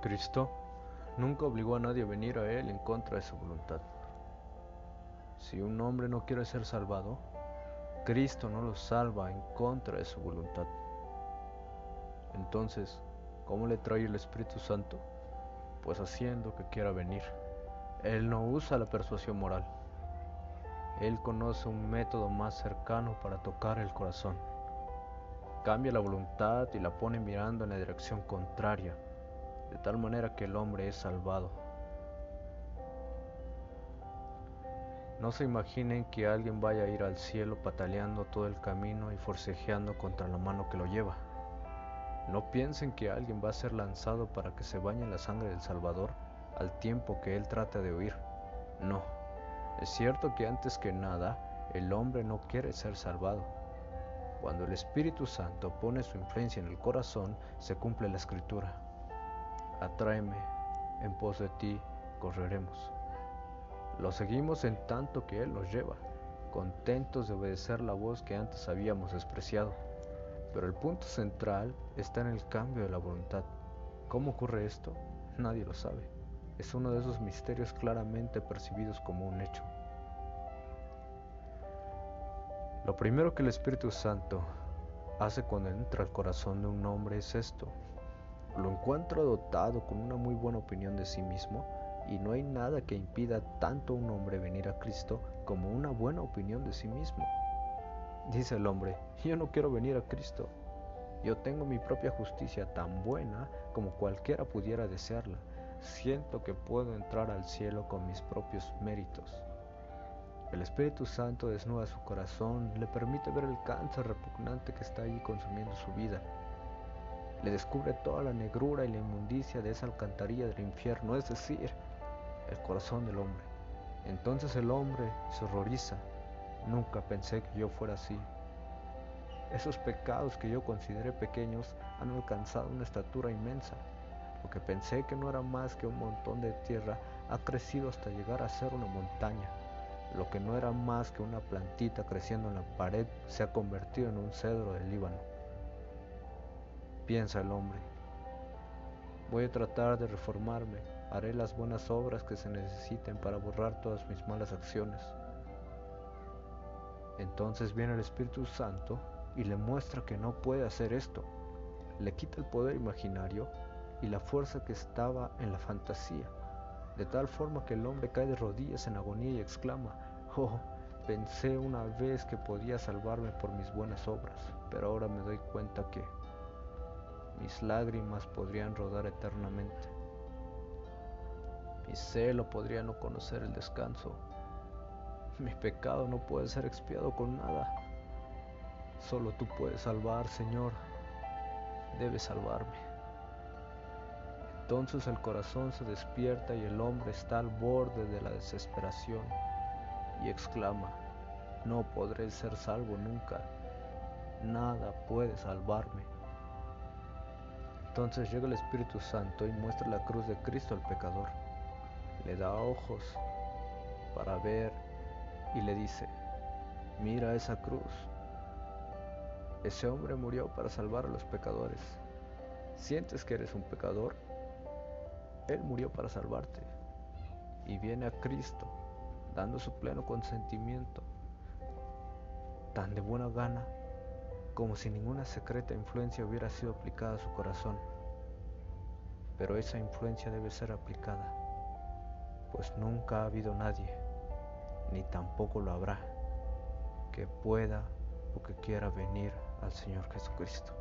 Cristo nunca obligó a nadie a venir a Él en contra de su voluntad. Si un hombre no quiere ser salvado, Cristo no lo salva en contra de su voluntad. Entonces, ¿cómo le trae el Espíritu Santo? Pues haciendo que quiera venir. Él no usa la persuasión moral. Él conoce un método más cercano para tocar el corazón. Cambia la voluntad y la pone mirando en la dirección contraria tal manera que el hombre es salvado. No se imaginen que alguien vaya a ir al cielo pataleando todo el camino y forcejeando contra la mano que lo lleva. No piensen que alguien va a ser lanzado para que se bañe en la sangre del Salvador al tiempo que él trata de huir. No, es cierto que antes que nada el hombre no quiere ser salvado. Cuando el Espíritu Santo pone su influencia en el corazón, se cumple la escritura atráeme, en pos de ti correremos. Lo seguimos en tanto que Él nos lleva, contentos de obedecer la voz que antes habíamos despreciado. Pero el punto central está en el cambio de la voluntad. ¿Cómo ocurre esto? Nadie lo sabe. Es uno de esos misterios claramente percibidos como un hecho. Lo primero que el Espíritu Santo hace cuando entra al corazón de un hombre es esto, lo encuentro dotado con una muy buena opinión de sí mismo y no hay nada que impida tanto a un hombre venir a Cristo como una buena opinión de sí mismo. Dice el hombre, yo no quiero venir a Cristo. Yo tengo mi propia justicia tan buena como cualquiera pudiera desearla. Siento que puedo entrar al cielo con mis propios méritos. El Espíritu Santo desnuda su corazón, le permite ver el cáncer repugnante que está allí consumiendo su vida le descubre toda la negrura y la inmundicia de esa alcantarilla del infierno, es decir, el corazón del hombre. Entonces el hombre se horroriza. Nunca pensé que yo fuera así. Esos pecados que yo consideré pequeños han alcanzado una estatura inmensa. Lo que pensé que no era más que un montón de tierra ha crecido hasta llegar a ser una montaña. Lo que no era más que una plantita creciendo en la pared se ha convertido en un cedro del Líbano piensa el hombre. Voy a tratar de reformarme, haré las buenas obras que se necesiten para borrar todas mis malas acciones. Entonces viene el Espíritu Santo y le muestra que no puede hacer esto. Le quita el poder imaginario y la fuerza que estaba en la fantasía, de tal forma que el hombre cae de rodillas en agonía y exclama, oh, pensé una vez que podía salvarme por mis buenas obras, pero ahora me doy cuenta que mis lágrimas podrían rodar eternamente. Mi celo podría no conocer el descanso. Mi pecado no puede ser expiado con nada. Solo tú puedes salvar, Señor. Debes salvarme. Entonces el corazón se despierta y el hombre está al borde de la desesperación y exclama, no podré ser salvo nunca. Nada puede salvarme. Entonces llega el Espíritu Santo y muestra la cruz de Cristo al pecador. Le da ojos para ver y le dice, mira esa cruz. Ese hombre murió para salvar a los pecadores. ¿Sientes que eres un pecador? Él murió para salvarte. Y viene a Cristo, dando su pleno consentimiento, tan de buena gana como si ninguna secreta influencia hubiera sido aplicada a su corazón. Pero esa influencia debe ser aplicada, pues nunca ha habido nadie, ni tampoco lo habrá, que pueda o que quiera venir al Señor Jesucristo.